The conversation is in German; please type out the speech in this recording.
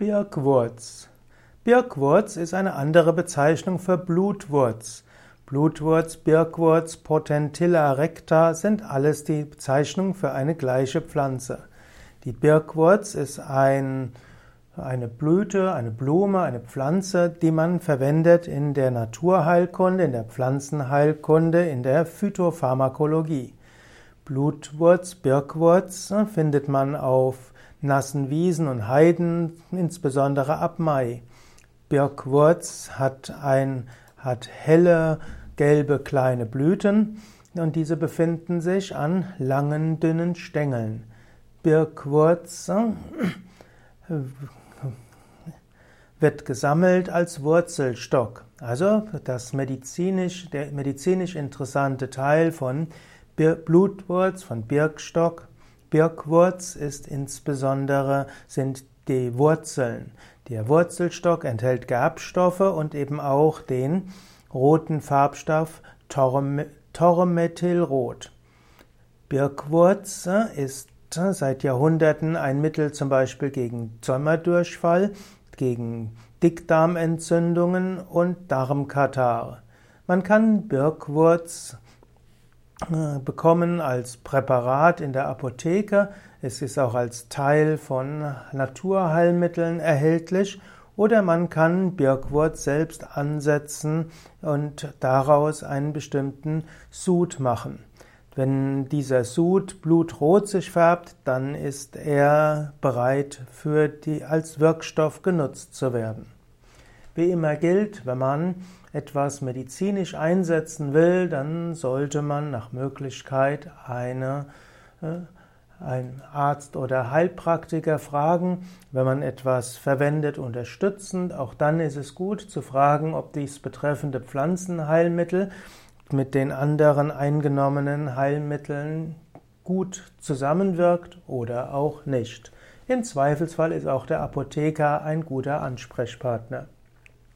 Birkwurz. Birkwurz ist eine andere Bezeichnung für Blutwurz. Blutwurz, Birkwurz, Potentilla recta sind alles die Bezeichnungen für eine gleiche Pflanze. Die Birkwurz ist ein, eine Blüte, eine Blume, eine Pflanze, die man verwendet in der Naturheilkunde, in der Pflanzenheilkunde, in der Phytopharmakologie. Blutwurz, Birkwurz findet man auf nassen Wiesen und Heiden, insbesondere ab Mai. Birkwurz hat, ein, hat helle, gelbe kleine Blüten und diese befinden sich an langen, dünnen Stängeln. Birkwurz äh, wird gesammelt als Wurzelstock. Also das medizinisch, der medizinisch interessante Teil von Blutwurz, von Birkstock, Birkwurz ist insbesondere sind die Wurzeln. Der Wurzelstock enthält Gerbstoffe und eben auch den roten Farbstoff Tormethylrot. Birkwurz ist seit Jahrhunderten ein Mittel zum Beispiel gegen Sommerdurchfall, gegen Dickdarmentzündungen und Darmkatar. Man kann Birkwurz bekommen als Präparat in der Apotheke. Es ist auch als Teil von Naturheilmitteln erhältlich. Oder man kann Birkwurz selbst ansetzen und daraus einen bestimmten Sud machen. Wenn dieser Sud blutrot sich färbt, dann ist er bereit für die, als Wirkstoff genutzt zu werden. Wie immer gilt, wenn man etwas medizinisch einsetzen will, dann sollte man nach Möglichkeit eine, äh, einen Arzt oder Heilpraktiker fragen. Wenn man etwas verwendet unterstützend, auch dann ist es gut zu fragen, ob dies betreffende Pflanzenheilmittel mit den anderen eingenommenen Heilmitteln gut zusammenwirkt oder auch nicht. Im Zweifelsfall ist auch der Apotheker ein guter Ansprechpartner.